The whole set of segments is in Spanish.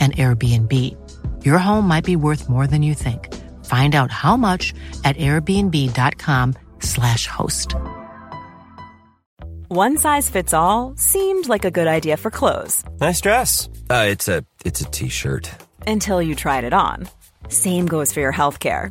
an Airbnb. Your home might be worth more than you think. Find out how much at airbnb.com/slash host. One size fits all seemed like a good idea for clothes. Nice dress. Uh, it's a it's a t-shirt. Until you tried it on. Same goes for your health care.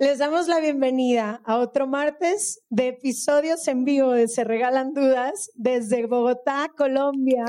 Les damos la bienvenida a otro martes de episodios en vivo de Se Regalan Dudas desde Bogotá, Colombia.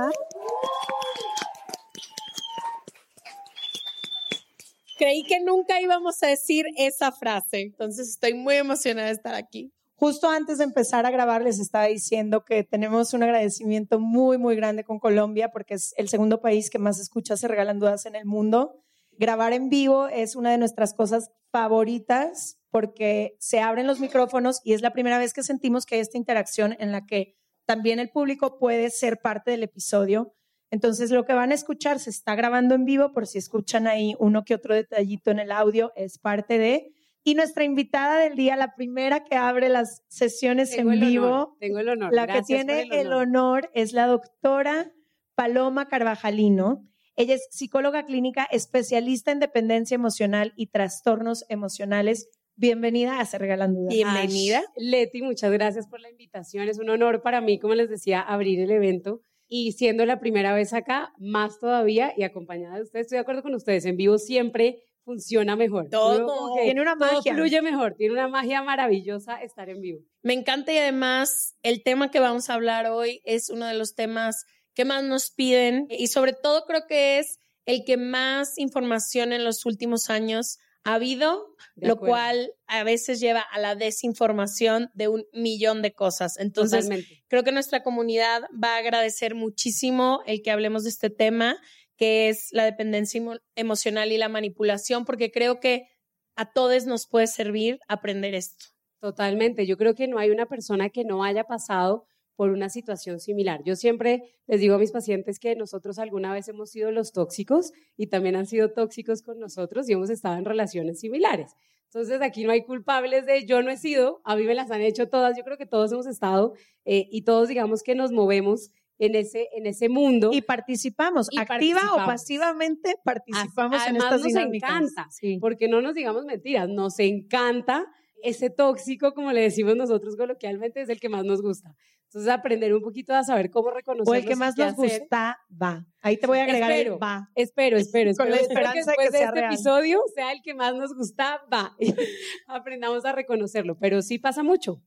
Creí que nunca íbamos a decir esa frase, entonces estoy muy emocionada de estar aquí. Justo antes de empezar a grabar les estaba diciendo que tenemos un agradecimiento muy, muy grande con Colombia porque es el segundo país que más escucha Se Regalan Dudas en el mundo grabar en vivo es una de nuestras cosas favoritas porque se abren los micrófonos y es la primera vez que sentimos que hay esta interacción en la que también el público puede ser parte del episodio. Entonces, lo que van a escuchar se está grabando en vivo, por si escuchan ahí uno que otro detallito en el audio, es parte de. Y nuestra invitada del día, la primera que abre las sesiones en vivo, tengo el honor. la que tiene el honor es la doctora Paloma Carvajalino. Ella es psicóloga clínica, especialista en dependencia emocional y trastornos emocionales. Bienvenida a Se Regalan Dudas. Bienvenida. Leti, muchas gracias por la invitación. Es un honor para mí, como les decía, abrir el evento. Y siendo la primera vez acá, más todavía y acompañada de ustedes, estoy de acuerdo con ustedes. En vivo siempre funciona mejor. Todo tiene una magia. fluye mejor, tiene una magia maravillosa estar en vivo. Me encanta y además el tema que vamos a hablar hoy es uno de los temas qué más nos piden y sobre todo creo que es el que más información en los últimos años ha habido, lo cual a veces lleva a la desinformación de un millón de cosas. Entonces, creo que nuestra comunidad va a agradecer muchísimo el que hablemos de este tema, que es la dependencia emocional y la manipulación, porque creo que a todos nos puede servir aprender esto. Totalmente. Yo creo que no hay una persona que no haya pasado por una situación similar. Yo siempre les digo a mis pacientes que nosotros alguna vez hemos sido los tóxicos y también han sido tóxicos con nosotros y hemos estado en relaciones similares. Entonces aquí no hay culpables de yo no he sido, a mí me las han hecho todas, yo creo que todos hemos estado eh, y todos digamos que nos movemos en ese, en ese mundo. Y participamos, activa o pasivamente participamos en estas nos encanta, porque no nos digamos mentiras, nos encanta ese tóxico, como le decimos nosotros coloquialmente, es el que más nos gusta. Entonces, aprender un poquito a saber cómo reconocer. O el que más nos gusta, va. Ahí te voy a agregar espero, el va. Espero, espero, espero. Con la esperanza que después de, este episodio sea el que más nos gusta, va. Aprendamos a reconocerlo, pero sí pasa mucho.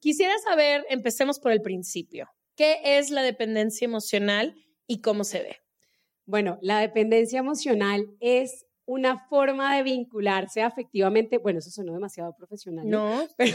Quisiera saber, empecemos por el principio. ¿Qué es la dependencia emocional y cómo se ve? Bueno, la dependencia emocional es una forma de vincularse afectivamente, bueno, eso sonó demasiado profesional, ¿no? Pero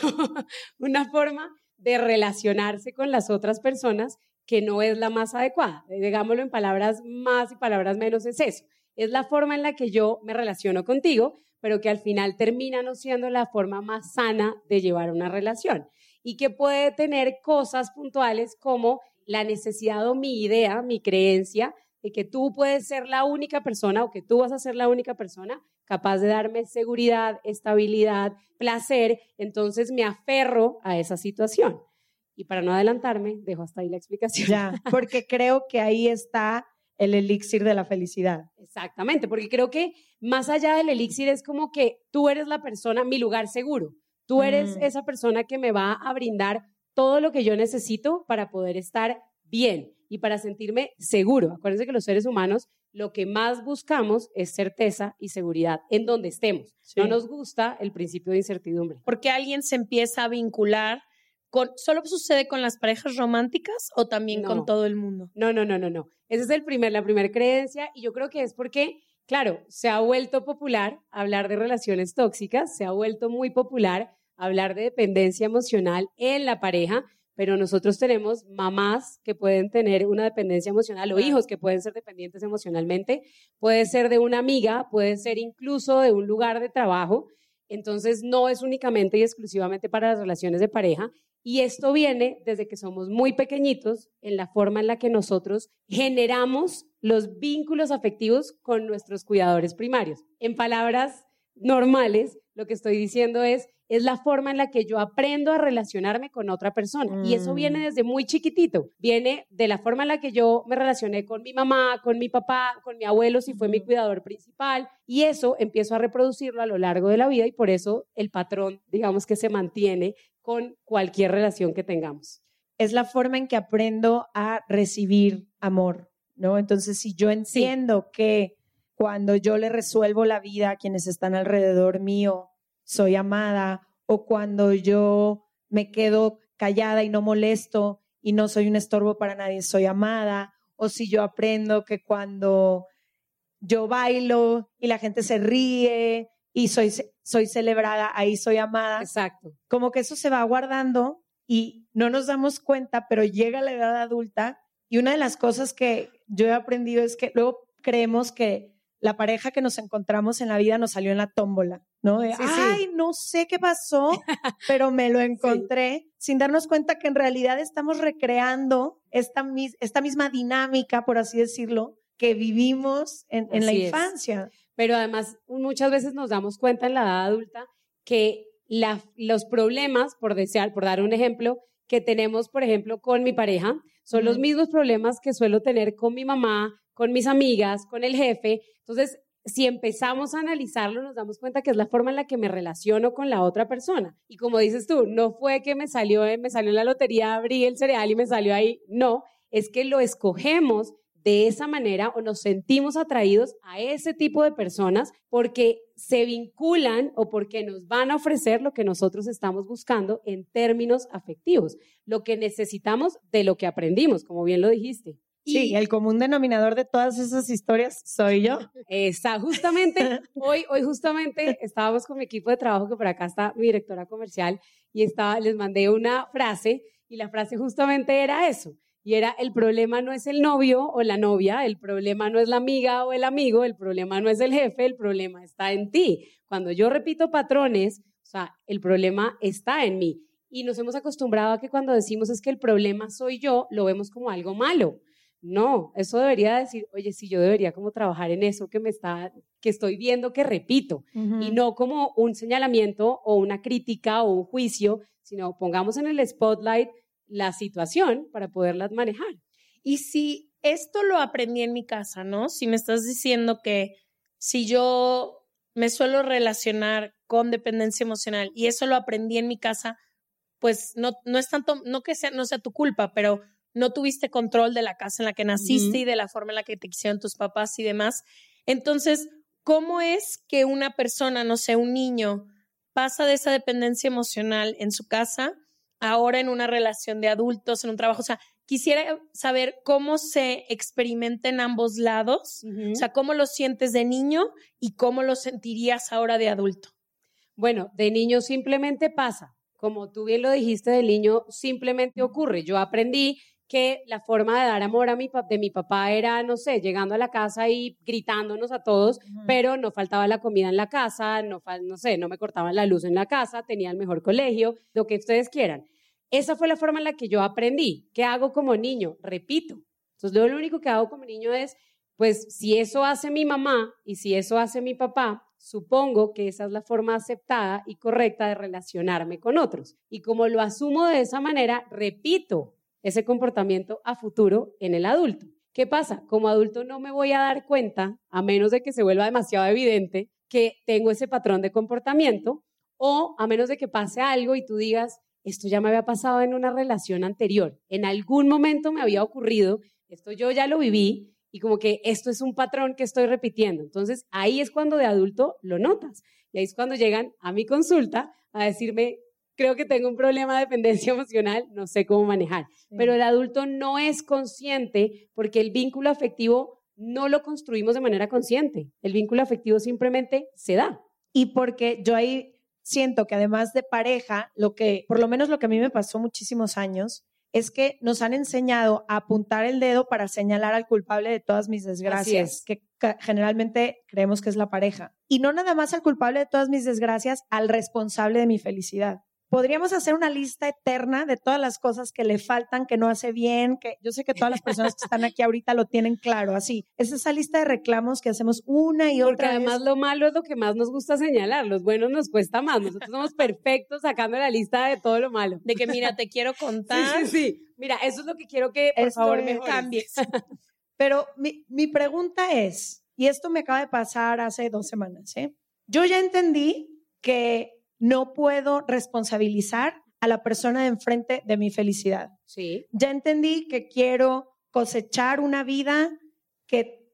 una forma de relacionarse con las otras personas que no es la más adecuada. Digámoslo en palabras más y palabras menos, es eso. Es la forma en la que yo me relaciono contigo, pero que al final termina no siendo la forma más sana de llevar una relación. y que puede tener cosas puntuales como la necesidad o mi idea, mi creencia de que tú puedes ser la única persona o que tú vas a ser la única persona capaz de darme seguridad, estabilidad, placer, entonces me aferro a esa situación. Y para no adelantarme, dejo hasta ahí la explicación. Ya, porque creo que ahí está el elixir de la felicidad. Exactamente, porque creo que más allá del elixir es como que tú eres la persona, mi lugar seguro. Tú eres Mm. esa persona que me va a brindar todo lo que yo necesito para poder estar bien y para sentirme seguro. Acuérdense que los seres humanos lo que más buscamos es certeza y seguridad en donde estemos. Sí. No nos gusta el principio de incertidumbre. Porque alguien se empieza a vincular con, ¿solo sucede con las parejas románticas o también No. con todo el mundo? No, no, no, no, no. Esa es el primer, la primera creencia y yo creo que es porque, claro, se ha vuelto popular hablar de relaciones tóxicas, se ha vuelto muy popular hablar de dependencia emocional en la pareja, pero nosotros tenemos mamás que pueden tener una dependencia emocional o hijos que pueden ser dependientes emocionalmente, puede ser de una amiga, puede ser incluso de un lugar de trabajo, entonces no es únicamente y exclusivamente para las relaciones de pareja. Y esto viene desde que somos muy pequeñitos en la forma en la que nosotros generamos los vínculos afectivos con nuestros cuidadores primarios. En palabras normales, lo que estoy diciendo es, es la forma en la que yo aprendo a relacionarme con otra persona. Y eso Mm. viene desde muy chiquitito. Viene de la forma en la que yo me relacioné con mi mamá, con mi papá, con mi abuelo, si fue mi cuidador principal. Y eso empiezo a reproducirlo a lo largo de la vida y por eso el patrón, digamos que se mantiene con cualquier relación que tengamos. Es la forma en que aprendo a recibir amor, ¿no? Entonces, si yo entiendo que cuando yo le resuelvo la vida a quienes están alrededor mío, soy amada, o cuando yo me quedo callada y no molesto y no soy un estorbo para nadie, soy amada, o si yo aprendo que cuando yo bailo y la gente se ríe y soy, soy celebrada, ahí soy amada. Exacto. Como que eso se va guardando y no nos damos cuenta, pero llega la edad adulta y una de las cosas que yo he aprendido es que luego creemos que la pareja que nos encontramos en la vida nos salió en la tómbola, ¿no? De, Sí, sí. ay, no sé qué pasó, pero me lo encontré, sin darnos cuenta que en realidad estamos recreando esta, mis- esta misma dinámica, por así decirlo, que vivimos en, en la es. infancia. Pero además muchas veces nos damos cuenta en la edad adulta que la- los problemas, por desear, por dar un ejemplo, que tenemos, por ejemplo, con mi pareja, son los mismos problemas que suelo tener con mi mamá, con mis amigas, con el jefe. Entonces, si empezamos a analizarlo, nos damos cuenta que es la forma en la que me relaciono con la otra persona. Y como dices tú, no fue que me salió, en- me salió en la lotería, abrí el cereal y me salió ahí. No, es que lo escogemos de esa manera o nos sentimos atraídos a ese tipo de personas porque se vinculan o porque nos van a ofrecer lo que nosotros estamos buscando en términos afectivos, lo que necesitamos de lo que aprendimos, como bien lo dijiste. Sí, el común denominador de todas esas historias soy yo. Está justamente, hoy, hoy justamente estábamos con mi equipo de trabajo, que por acá está mi directora comercial, y estaba, les mandé una frase, y la frase justamente era eso, y era, el problema no es el novio o la novia, el problema no es la amiga o el amigo, el problema no es el jefe, el problema está en ti. Cuando yo repito patrones, o sea, el problema está en mí. Y nos hemos acostumbrado a que cuando decimos es que el problema soy yo, lo vemos como algo malo. No, eso debería decir, oye, sí, yo debería como trabajar en eso que me está, que estoy viendo que repito, y no como un señalamiento o una crítica o un juicio, sino pongamos en el spotlight la situación para poderlas manejar. Y si esto lo aprendí en mi casa, ¿no? Si me estás diciendo que si yo me suelo relacionar con dependencia emocional y eso lo aprendí en mi casa, pues no, no es tanto, no que sea, no sea tu culpa, pero no tuviste control de la casa en la que naciste y de la forma en la que te quisieron tus papás y demás. Entonces, ¿cómo es que una persona, no sé, un niño, pasa de esa dependencia emocional en su casa ahora en una relación de adultos, en un trabajo? O sea, quisiera saber cómo se experimenta en ambos lados, o sea, cómo lo sientes de niño y cómo lo sentirías ahora de adulto. Bueno, de niño simplemente pasa. Como tú bien lo dijiste, de niño simplemente ocurre. Yo aprendí que la forma de dar amor a mi, de mi papá era, no sé, llegando a la casa y gritándonos a todos, pero no faltaba la comida en la casa, no, no sé, no me cortaban la luz en la casa, tenía el mejor colegio, lo que ustedes quieran. esa fue la forma en la que yo aprendí. ¿Qué hago como niño? Repito. Entonces, lo único que hago como niño es, pues, si eso hace mi mamá y si eso hace mi papá, supongo que esa es la forma aceptada y correcta de relacionarme con otros. Y como lo asumo de esa manera, repito ese comportamiento a futuro en el adulto. ¿Qué pasa? Como adulto no me voy a dar cuenta, a menos de que se vuelva demasiado evidente, que tengo ese patrón de comportamiento, o a menos de que pase algo y tú digas, esto ya me había pasado en una relación anterior, en algún momento me había ocurrido, esto yo ya lo viví y como que esto es un patrón que estoy repitiendo. Entonces ahí es cuando de adulto lo notas y ahí es cuando llegan a mi consulta a decirme, creo que tengo un problema de dependencia emocional, no sé cómo manejar. Pero el adulto no es consciente porque el vínculo afectivo no lo construimos de manera consciente. El vínculo afectivo simplemente se da. Y porque yo ahí siento que además de pareja, lo que, por lo menos lo que a mí me pasó muchísimos años, es que nos han enseñado a apuntar el dedo para señalar al culpable de todas mis desgracias, que generalmente creemos que es la pareja. Y no nada más al culpable de todas mis desgracias, al responsable de mi felicidad podríamos hacer una lista eterna de todas las cosas que le faltan, que no hace bien, que yo sé que todas las personas que están aquí ahorita lo tienen claro, así. Es esa lista de reclamos que hacemos una y otra Porque además lo malo es lo que más nos gusta señalar, los buenos nos cuesta más. Nosotros somos perfectos sacando la lista de todo lo malo. De que mira, te quiero contar. Sí, sí, sí. Mira, eso es lo que quiero que por favor me cambies. Pero mi, mi pregunta es, y esto me acaba de pasar hace dos semanas, ¿eh? Yo ya entendí que no puedo responsabilizar a la persona de enfrente de mi felicidad. Sí. Ya entendí que quiero cosechar una vida que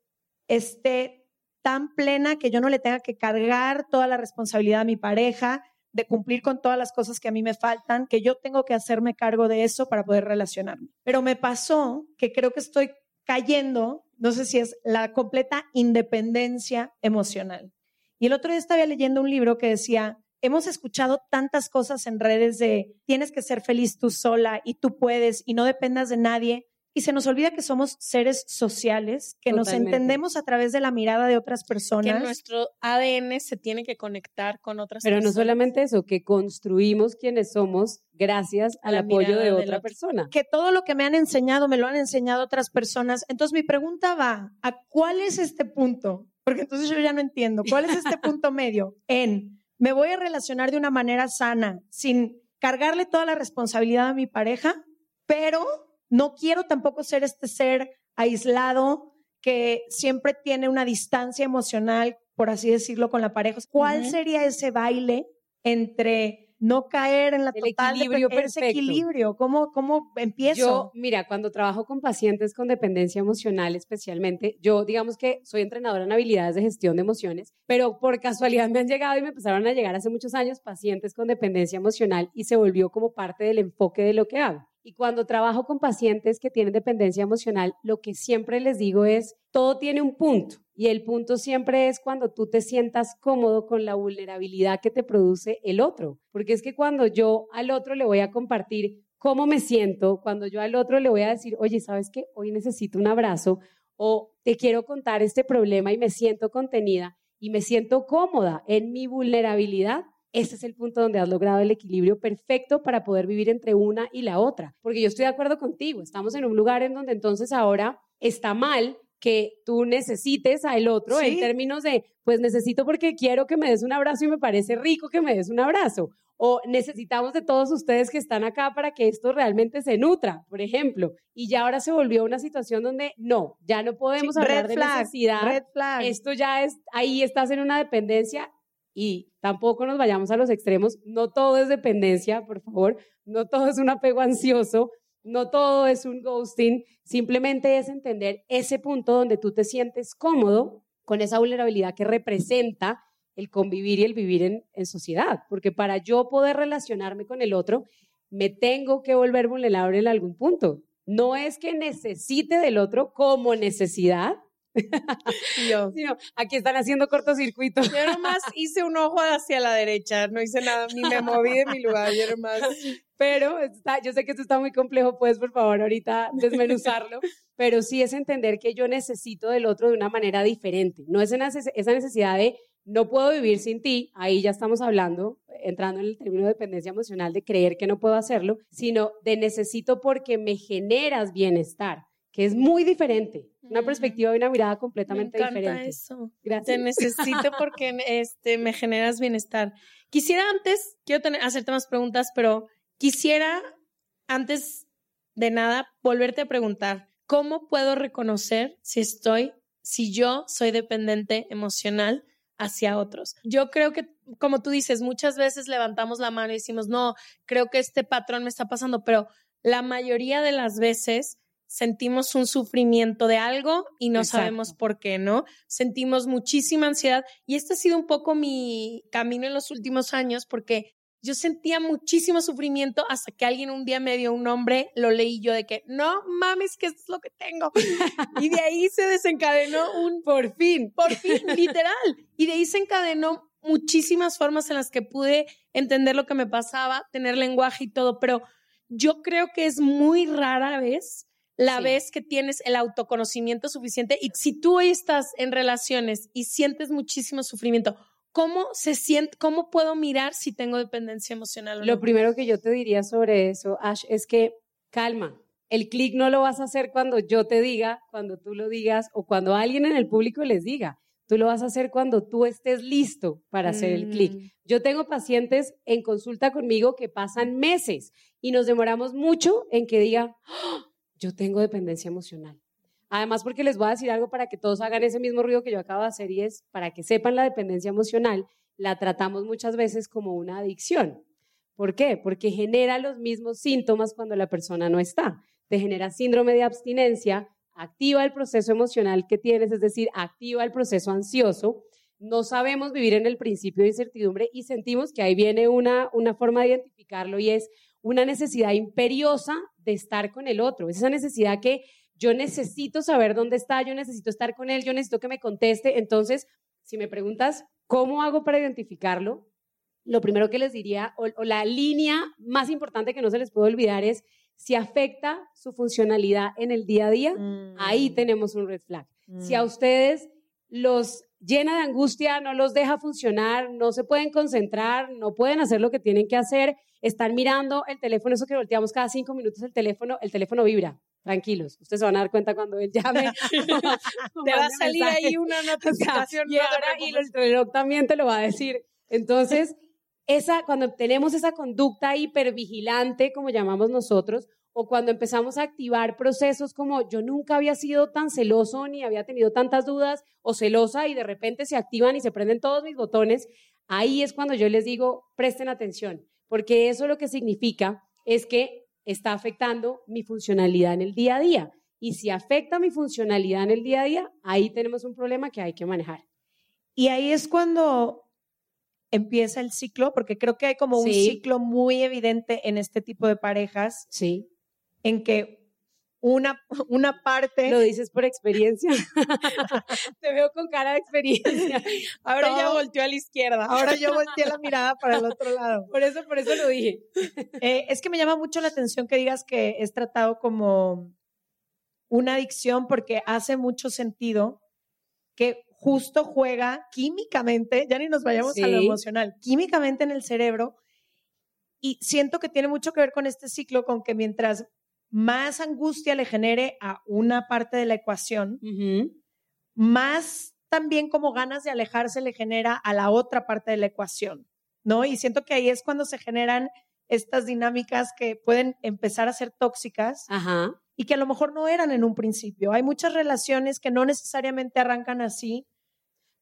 esté tan plena que yo no le tenga que cargar toda la responsabilidad a mi pareja, de cumplir con todas las cosas que a mí me faltan, que yo tengo que hacerme cargo de eso para poder relacionarme. Pero me pasó que creo que estoy cayendo, no sé si es la completa independencia emocional. Y el otro día estaba leyendo un libro que decía, hemos escuchado tantas cosas en redes de tienes que ser feliz tú sola y tú puedes y no dependas de nadie. Y se nos olvida que somos seres sociales, que nos entendemos a través de la mirada de otras personas. Que nuestro ADN se tiene que conectar con otras Pero personas. no solamente eso, que construimos quienes somos gracias al apoyo de otra persona. Que todo lo que me han enseñado, me lo han enseñado otras personas. Entonces mi pregunta va, ¿a cuál es este punto? Porque entonces yo ya no entiendo. ¿Cuál es este punto medio en me voy a relacionar de una manera sana, sin cargarle toda la responsabilidad a mi pareja, pero no quiero tampoco ser este ser aislado que siempre tiene una distancia emocional, por así decirlo, con la pareja. ¿Cuál sería ese baile entre no caer en la el equilibrio perfecto. equilibrio? ¿Cómo, ¿Cómo empiezo? Yo, mira, cuando trabajo con pacientes con dependencia emocional especialmente, yo digamos que soy entrenadora en habilidades de gestión de emociones, pero por casualidad me han llegado y me empezaron a llegar hace muchos años pacientes con dependencia emocional y se volvió como parte del enfoque de lo que hago. Y cuando trabajo con pacientes que tienen dependencia emocional, lo que siempre les digo es, todo tiene un punto. Y el punto siempre es cuando tú te sientas cómodo con la vulnerabilidad que te produce el otro. Porque es que cuando yo al otro le voy a compartir cómo me siento, cuando yo al otro le voy a decir, oye, ¿sabes qué? Hoy necesito un abrazo o te quiero contar este problema y me siento contenida y me siento cómoda en mi vulnerabilidad, ese es el punto donde has logrado el equilibrio perfecto para poder vivir entre una y la otra. Porque yo estoy de acuerdo contigo, estamos en un lugar en donde entonces ahora está mal que tú necesites al otro en términos de, pues necesito porque quiero que me des un abrazo y me parece rico que me des un abrazo. O necesitamos de todos ustedes que están acá para que esto realmente se nutra, por ejemplo. Y ya ahora se volvió una situación donde no, ya no podemos hablar de necesidad. Red flag. Esto ya es, ahí estás en una dependencia y tampoco nos vayamos a los extremos. No todo es dependencia, por favor. No todo es un apego ansioso. No todo es un ghosting. Simplemente es entender ese punto donde tú te sientes cómodo con esa vulnerabilidad que representa el convivir y el vivir en, sociedad. Porque para yo poder relacionarme con el otro, me tengo que volver vulnerable en algún punto. No es que necesite del otro como necesidad, yo. aquí están haciendo cortocircuito. Yo nomás hice un ojo hacia la derecha, no hice nada, ni me moví de mi lugar, yo nomás. Pero está, yo sé que esto está muy complejo, puedes por favor ahorita desmenuzarlo, pero sí es entender que yo necesito del otro de una manera diferente. No es esa necesidad de no puedo vivir sin ti, ahí ya estamos hablando, entrando en el término de dependencia emocional, de creer que no puedo hacerlo, sino de necesito porque me generas bienestar, que es muy diferente, una perspectiva y una mirada completamente me encanta diferente. eso. Gracias. Te necesito porque este, me generas bienestar. Quisiera antes, quiero tener, hacerte más preguntas, pero quisiera antes de nada volverte a preguntar, ¿cómo puedo reconocer si estoy, si yo soy dependiente emocional hacia otros? Yo creo que, como tú dices, muchas veces levantamos la mano y decimos, no, creo que este patrón me está pasando, pero la mayoría de las veces sentimos un sufrimiento de algo y no Exacto. sabemos por qué, ¿no? Sentimos muchísima ansiedad y este ha sido un poco mi camino en los últimos años porque yo sentía muchísimo sufrimiento hasta que alguien un día me dio un nombre, lo leí yo de que, no mames, que esto es lo que tengo. y de ahí se desencadenó un, por fin, por fin, literal. Y de ahí se encadenó muchísimas formas en las que pude entender lo que me pasaba, tener lenguaje y todo, pero yo creo que es muy rara vez la Sí. vez que tienes el autoconocimiento suficiente y si tú hoy estás en relaciones y sientes muchísimo sufrimiento, ¿cómo se siente, cómo puedo mirar si tengo dependencia emocional o Lo no? primero que yo te diría sobre eso, Ash, es que calma. El clic no lo vas a hacer cuando yo te diga, cuando tú lo digas o cuando alguien en el público les diga. Tú lo vas a hacer cuando tú estés listo para hacer el clic. Mm. Yo tengo pacientes en consulta conmigo que pasan meses y nos demoramos mucho en que diga, "Ah, yo tengo dependencia emocional. Además, porque les voy a decir algo para que todos hagan ese mismo ruido que yo acabo de hacer y es para que sepan la dependencia emocional, la tratamos muchas veces como una adicción. ¿Por qué? Porque genera los mismos síntomas cuando la persona no está. Te genera síndrome de abstinencia, activa el proceso emocional que tienes, es decir, activa el proceso ansioso. No sabemos vivir en el principio de incertidumbre y sentimos que ahí viene una, una forma de identificarlo y es una necesidad imperiosa de estar con el otro. Es esa necesidad que yo necesito saber dónde está, yo necesito estar con él, yo necesito que me conteste. Entonces, si me preguntas, ¿cómo hago para identificarlo? Lo primero que les diría, o, o la línea más importante que no se les puede olvidar es, si afecta su funcionalidad en el día a día, Mm. ahí tenemos un red flag. Si a ustedes los llena de angustia, no los deja funcionar, no se pueden concentrar, no pueden hacer lo que tienen que hacer, están mirando el teléfono, eso que volteamos cada cinco minutos el teléfono, el teléfono vibra. Tranquilos, ustedes se van a dar cuenta cuando él llame. Te va a salir ahí una O sea, notificación. y ahora y el reloj también te lo va a decir. Entonces, esa, cuando tenemos esa conducta hipervigilante, como llamamos nosotros, o cuando empezamos a activar procesos como yo nunca había sido tan celoso ni había tenido tantas dudas o celosa y de repente se activan y se prenden todos mis botones, ahí es cuando yo les digo, presten atención, porque eso lo que significa es que está afectando mi funcionalidad en el día a día. Y si afecta mi funcionalidad en el día a día, ahí tenemos un problema que hay que manejar. Y ahí es cuando empieza el ciclo, porque creo que hay como un ciclo muy evidente en este tipo de parejas, Sí. En que una, una parte... Lo dices por experiencia. Te veo con cara de experiencia. Ahora ya todo- volteó a la izquierda. Ahora yo volteé la mirada para el otro lado. Por eso, por eso lo dije. Eh, es que me llama mucho la atención que digas que es tratado como una adicción porque hace mucho sentido que justo juega químicamente, ya ni nos vayamos a lo Sí. emocional, químicamente en el cerebro. Y siento que tiene mucho que ver con este ciclo, con que mientras más angustia le genere a una parte de la ecuación, más también como ganas de alejarse le genera a la otra parte de la ecuación, ¿no? Y siento que ahí es cuando se generan estas dinámicas que pueden empezar a ser tóxicas Ajá. y que a lo mejor no eran en un principio. Hay muchas relaciones que no necesariamente arrancan así.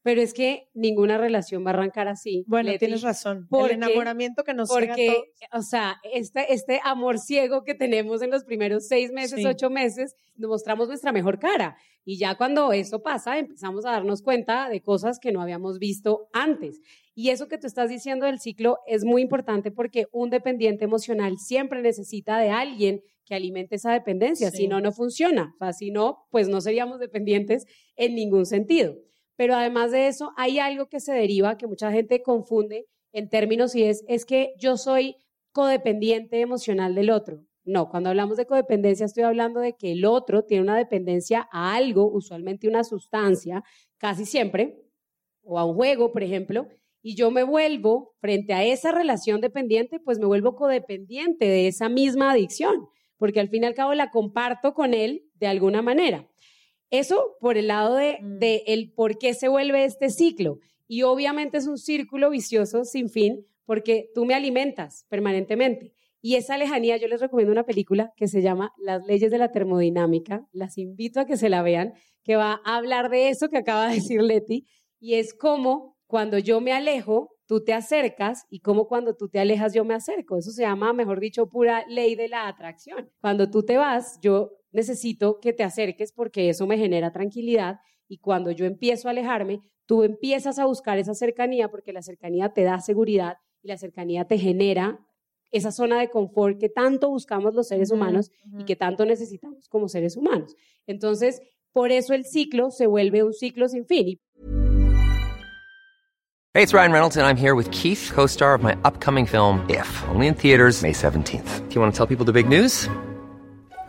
Pero es que ninguna relación va a arrancar así. Bueno, Leti, tienes razón. porque- el enamoramiento que nos Porque, todos. o sea, este, este amor ciego que tenemos en los primeros seis meses, Sí. ocho meses, nos mostramos nuestra mejor cara. Y ya cuando eso pasa, empezamos a darnos cuenta de cosas que no habíamos visto antes. Y eso que tú estás diciendo del ciclo es muy importante porque un dependiente emocional siempre necesita de alguien que alimente esa dependencia. Sí. Si no, no funciona. O sea, si no, pues no seríamos dependientes en ningún sentido. Pero además de eso, hay algo que se deriva, que mucha gente confunde en términos y es, es que yo soy codependiente emocional del otro. No, cuando hablamos de codependencia estoy hablando de que el otro tiene una dependencia a algo, usualmente una sustancia, casi siempre, o a un juego, por ejemplo, y yo me vuelvo frente a esa relación dependiente, pues me vuelvo codependiente de esa misma adicción, porque al fin y al cabo la comparto con él de alguna manera. Eso por el lado de, Mm. de el por qué se vuelve este ciclo. Y obviamente es un círculo vicioso sin fin, porque tú me alimentas permanentemente. Y esa lejanía, yo les recomiendo una película que se llama Las leyes de la termodinámica. Las invito a que se la vean, que va a hablar de eso que acaba de decir Leti. Y es como cuando yo me alejo, tú te acercas y como cuando tú te alejas, yo me acerco. Eso se llama, mejor dicho, pura ley de la atracción. Cuando tú te vas, yo necesito que te acerques porque eso me genera tranquilidad y cuando yo empiezo a alejarme, tú empiezas a buscar esa cercanía porque la cercanía te da seguridad y la cercanía te genera esa zona de confort que tanto buscamos los seres humanos y que tanto necesitamos como seres humanos. Entonces, por eso el ciclo se vuelve un ciclo sin fin. Hey, it's Ryan Reynolds, and I'm here with Keith, co star of my upcoming film, If, only in theaters, May 17th. Do you want to tell people the big news?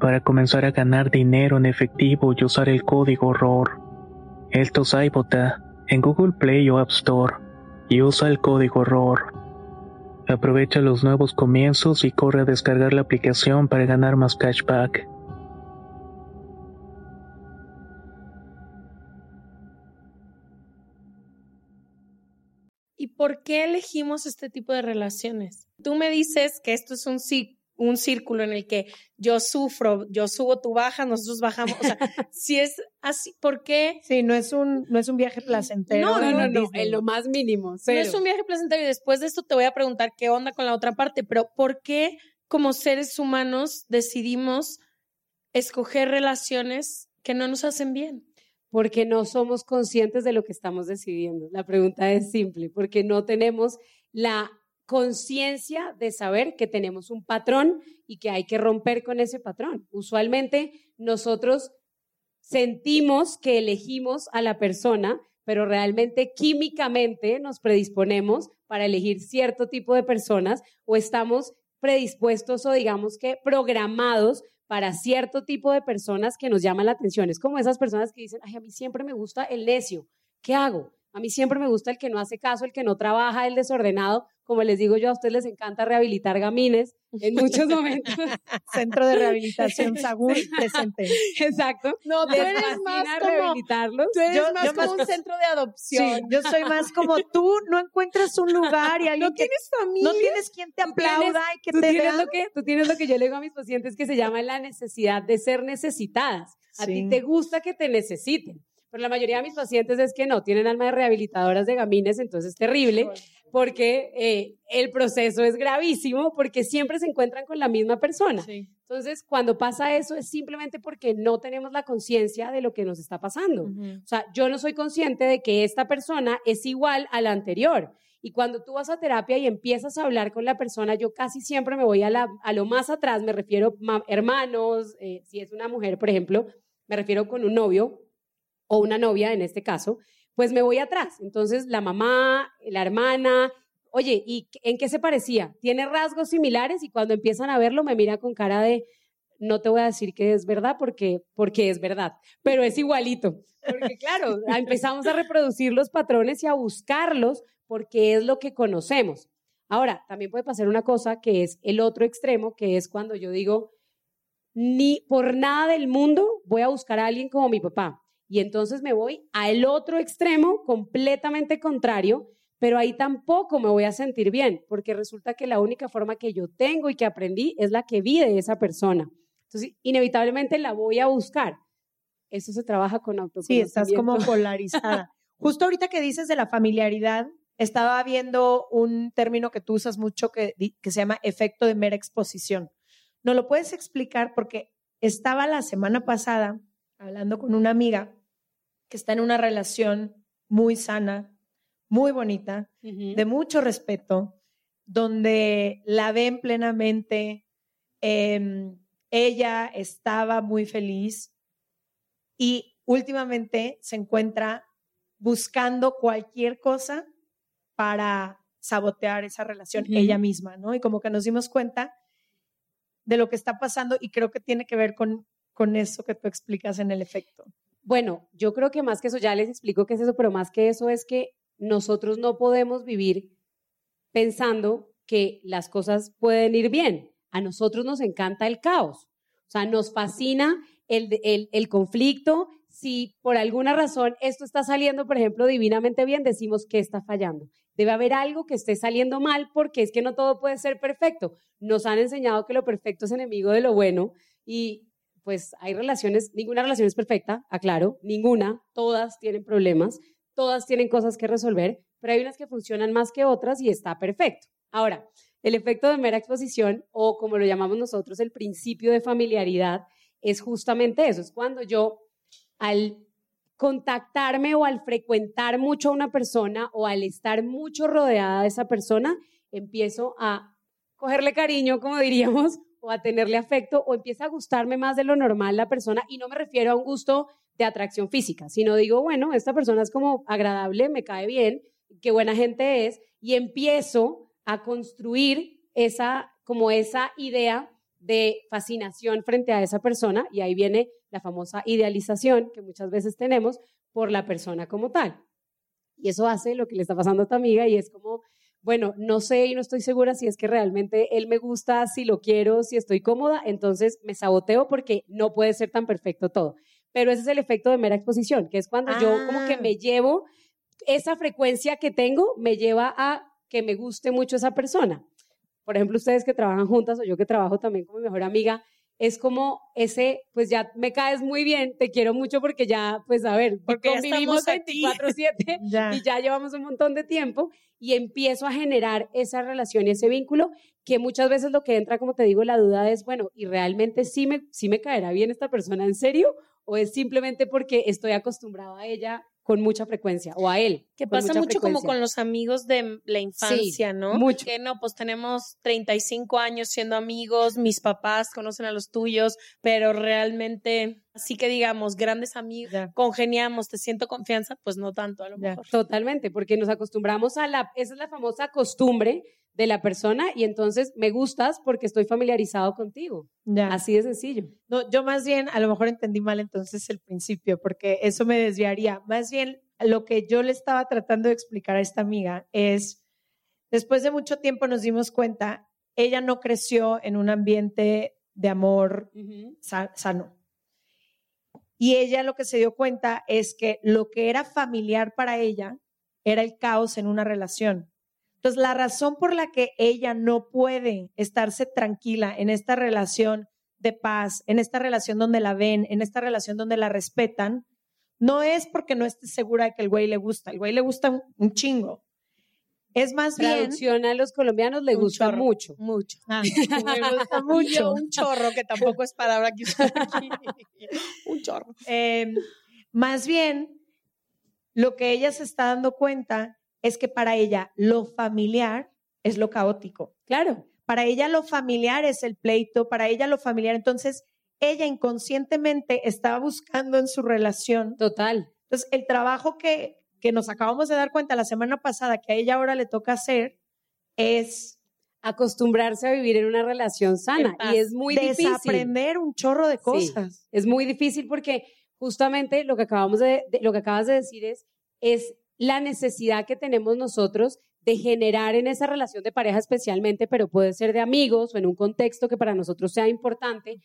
para comenzar a ganar dinero en efectivo y usar el código ROR. Esto es iBota en Google Play o App Store y usa el código ROR. Aprovecha los nuevos comienzos y corre a descargar la aplicación para ganar más cashback. ¿Y por qué elegimos este tipo de relaciones? Tú me dices que esto es un, ci- un círculo en el que yo sufro, yo subo, tú bajas, nosotros bajamos. O sea, si es así, ¿por qué? Sí, no es un, no es un viaje placentero. No, no, no, en lo más mínimo. No es un viaje placentero y después de esto te voy a preguntar qué onda con la otra parte, pero ¿por qué como seres humanos decidimos escoger relaciones que no nos hacen bien? porque no somos conscientes de lo que estamos decidiendo. La pregunta es simple, porque no tenemos la conciencia de saber que tenemos un patrón y que hay que romper con ese patrón. Usualmente nosotros sentimos que elegimos a la persona, pero realmente químicamente nos predisponemos para elegir cierto tipo de personas o estamos predispuestos o digamos que programados para cierto tipo de personas que nos llaman la atención. Es como esas personas que dicen, ay, a mí siempre me gusta el necio. ¿Qué hago? A mí siempre me gusta el que no hace caso, el que no trabaja, el desordenado. Como les digo yo, a ustedes les encanta rehabilitar gamines en muchos momentos. Centro de Rehabilitación Sagún presente. Exacto. No, tú Les eres fascina más como, rehabilitarlos. tú eres Yo- más yo como más- un centro de adopción. Sí, yo soy más como tú, no encuentras un lugar y alguien no que- tienes familia. no tienes quien te aplauda y que tú te tienes lo que tú tienes lo que yo le digo a mis pacientes que se llama la necesidad de ser necesitadas. A Sí. ti te gusta que te necesiten. Pero la mayoría de mis pacientes es que no, tienen alma de rehabilitadoras de gamines, entonces es terrible, porque eh, el proceso es gravísimo, porque siempre se encuentran con la misma persona. Sí. Entonces, cuando pasa eso es simplemente porque no tenemos la conciencia de lo que nos está pasando. O sea, yo no soy consciente de que esta persona es igual a la anterior. Y cuando tú vas a terapia y empiezas a hablar con la persona, yo casi siempre me voy a, la- a lo más atrás, me refiero a hermanos, eh, si es una mujer, por ejemplo, me refiero con un novio o una novia en este caso, pues me voy atrás. Entonces, la mamá, la hermana, oye, ¿y en qué se parecía? ¿Tiene rasgos similares? Y cuando empiezan a verlo, me mira con cara de, no te voy a decir que es verdad porque, porque es verdad, pero es igualito. Porque claro, empezamos a reproducir los patrones y a buscarlos porque es lo que conocemos. Ahora, también puede pasar una cosa que es el otro extremo, que es cuando yo digo, ni por nada del mundo voy a buscar a alguien como mi papá. Y entonces me voy al otro extremo completamente contrario, pero ahí tampoco me voy a sentir bien, porque resulta que la única forma que yo tengo y que aprendí es la que vi de esa persona. Entonces, inevitablemente la voy a buscar. Eso se trabaja con Sí, autoconocimiento. estás como polarizada. Justo ahorita que dices de la familiaridad, estaba viendo un término que tú usas mucho que se llama efecto de mera exposición. ¿No lo puedes explicar? Porque estaba la semana pasada hablando con una amiga que está en una relación muy sana, muy bonita, de mucho respeto, donde la ven plenamente, em, ella estaba muy feliz y últimamente se encuentra buscando cualquier cosa para sabotear esa relación ella misma, ¿no? Y como que nos dimos cuenta de lo que está pasando y creo que tiene que ver con, con eso que tú explicas en el efecto. Bueno, yo creo que más que eso, ya les explico qué es eso, pero más que eso es que nosotros no podemos vivir pensando que las cosas pueden ir bien. A nosotros nos encanta el caos. O sea, nos fascina el, el, el conflicto. Si por alguna razón esto está saliendo, por ejemplo, divinamente bien, decimos que está fallando. Debe haber algo que esté saliendo mal porque es que no todo puede ser perfecto. Nos han enseñado que lo perfecto es enemigo de lo bueno y pues hay relaciones, ninguna relación es perfecta, aclaro, ninguna, todas tienen problemas, todas tienen cosas que resolver, pero hay unas que funcionan más que otras y está perfecto. Ahora, el efecto de mera exposición o como lo llamamos nosotros el principio de familiaridad es justamente eso, es cuando yo al contactarme o al frecuentar mucho a una persona o al estar mucho rodeada de esa persona, empiezo a cogerle cariño, como diríamos, o a tenerle afecto, o empieza a gustarme más de lo normal la persona, y no me refiero a un gusto de atracción física, sino digo, bueno, esta persona es como agradable, me cae bien, qué buena gente es, y empiezo a construir esa, como esa idea de fascinación frente a esa persona, y ahí viene la famosa idealización que muchas veces tenemos por la persona como tal. Y eso hace lo que le está pasando a tu amiga y es como, bueno, no sé y no estoy segura si es que realmente él me gusta, si lo quiero, si estoy cómoda, entonces me saboteo porque no puede ser tan perfecto todo. Pero ese es el efecto de mera exposición, que es cuando yo como que Ah. me llevo, esa frecuencia que tengo me lleva a que me guste mucho esa persona. Por ejemplo, ustedes que trabajan juntas o yo que trabajo también con mi mejor amiga, es como ese, pues ya me caes muy bien, te quiero mucho porque ya, pues a ver, Porque convivimos estamos aquí. 24/7 Ya. y ya llevamos un montón de tiempo y empiezo a generar esa relación y ese vínculo que muchas veces lo que entra, como te digo, la duda es, bueno, ¿y realmente sí me, sí me caerá bien esta persona en serio? ¿O es simplemente porque estoy acostumbrado a ella con mucha frecuencia o a él? Que pasa mucho como con los amigos de la infancia, ¿no? mucho. Que no, pues tenemos 35 años siendo amigos, mis papás conocen a los tuyos, pero realmente, así que digamos, grandes amigos, Ya. congeniamos, te siento confianza, pues no tanto a lo Ya. mejor. Totalmente, porque nos acostumbramos a la, esa es la famosa costumbre de la persona y entonces me gustas porque estoy familiarizado contigo. Ya. Así de sencillo. No, yo más bien, a lo mejor entendí mal entonces el principio, porque eso me desviaría. Más bien, lo que yo le estaba tratando de explicar a esta amiga es, después de mucho tiempo nos dimos cuenta, ella no creció en un ambiente de amor sano. Y ella lo que se dio cuenta es que lo que era familiar para ella era el caos en una relación. Entonces, la razón por la que ella no puede estarse tranquila en esta relación de paz, en esta relación donde la ven, en esta relación donde la respetan, no es porque no esté segura de que el güey le gusta. El güey le gusta un, chingo. Es más Traducción bien. a los colombianos le gusta mucho. Mucho. Ah, me gusta mucho. un chorro, que tampoco es palabra que aquí. un chorro. Eh, más bien, lo que ella se está dando cuenta es que para ella lo familiar es lo caótico. Claro. Para ella lo familiar es el pleito, para ella lo familiar. Entonces, ella inconscientemente estaba buscando en su relación. Total. Entonces, el trabajo que, que nos acabamos de dar cuenta la semana pasada que a ella ahora le toca hacer es acostumbrarse a vivir en una relación sana. Y es muy difícil. Desaprender un chorro de cosas. Sí, es muy difícil porque justamente lo que acabamos de, de, lo que acabas de decir es, es la necesidad que tenemos nosotros de generar en esa relación de pareja especialmente, pero puede ser de amigos o en un contexto que para nosotros sea importante,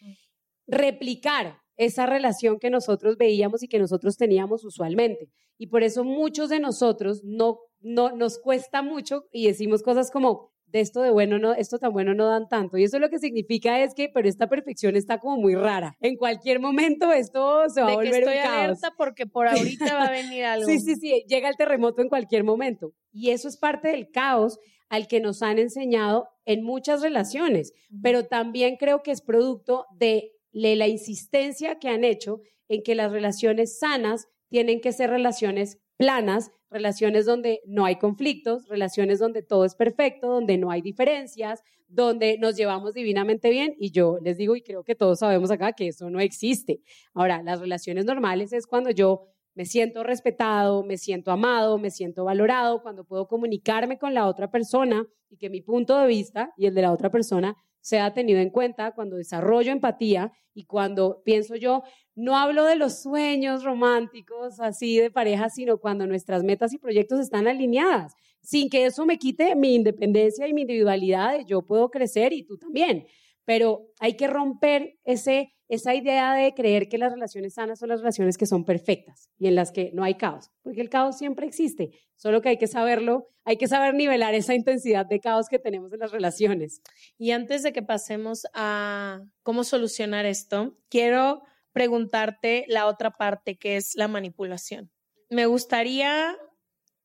replicar esa relación que nosotros veíamos y que nosotros teníamos usualmente. Y por eso muchos de nosotros no, no nos cuesta mucho y decimos cosas como, de esto de bueno, no, esto tan bueno no dan tanto. Y eso lo que significa es que, pero esta perfección está como muy rara. En cualquier momento esto se va de a volver que estoy un caos. alerta porque por ahorita va a venir algo. Sí, sí, sí, llega el terremoto en cualquier momento. Y eso es parte del caos al que nos han enseñado en muchas relaciones, pero también creo que es producto de la insistencia que han hecho en que las relaciones sanas tienen que ser relaciones planas, relaciones donde no hay conflictos, relaciones donde todo es perfecto, donde no hay diferencias, donde nos llevamos divinamente bien. Y yo les digo, y creo que todos sabemos acá que eso no existe. Ahora, las relaciones normales es cuando yo me siento respetado, me siento amado, me siento valorado, cuando puedo comunicarme con la otra persona y que mi punto de vista y el de la otra persona sea tenido en cuenta cuando desarrollo empatía y cuando pienso yo, no hablo de los sueños románticos así de pareja, sino cuando nuestras metas y proyectos están alineadas, sin que eso me quite mi independencia y mi individualidad, yo puedo crecer y tú también. Pero hay que romper ese, esa idea de creer que las relaciones sanas son las relaciones que son perfectas y en las que no hay caos, porque el caos siempre existe, solo que hay que saberlo, hay que saber nivelar esa intensidad de caos que tenemos en las relaciones. Y antes de que pasemos a cómo solucionar esto, quiero preguntarte la otra parte que es la manipulación. Me gustaría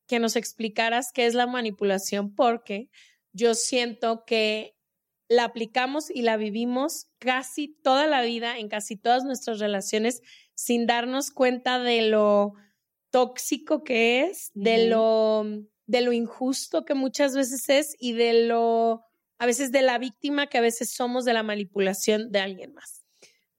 que nos explicaras qué es la manipulación porque yo siento que la aplicamos y la vivimos casi toda la vida en casi todas nuestras relaciones sin darnos cuenta de lo tóxico que es, de lo de lo injusto que muchas veces es y de lo a veces de la víctima que a veces somos de la manipulación de alguien más.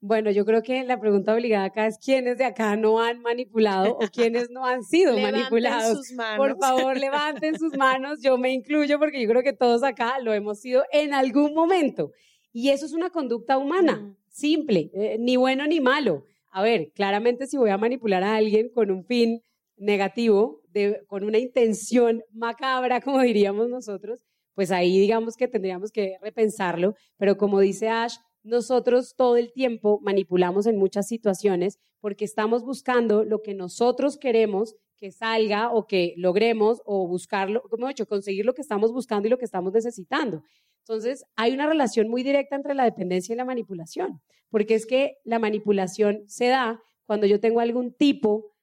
Bueno, yo creo que la pregunta obligada acá es quiénes de acá no han manipulado o quiénes no han sido Levanten manipulados. sus manos. Por favor, levanten sus manos. Yo me incluyo porque yo creo que todos acá lo hemos sido en algún momento. Y eso es una conducta humana, simple, eh, ni bueno ni malo. A ver, claramente si voy a manipular a alguien con un fin negativo, de, con una intención macabra, como diríamos nosotros, pues ahí digamos que tendríamos que repensarlo. Pero como dice Ash, nosotros todo el tiempo manipulamos en muchas situaciones porque estamos buscando lo que nosotros queremos que salga o que logremos o buscarlo, como he dicho, conseguir lo que estamos buscando y lo que estamos necesitando. Entonces, hay una relación muy directa entre la dependencia y la manipulación, porque es que la manipulación se da cuando yo tengo algún tipo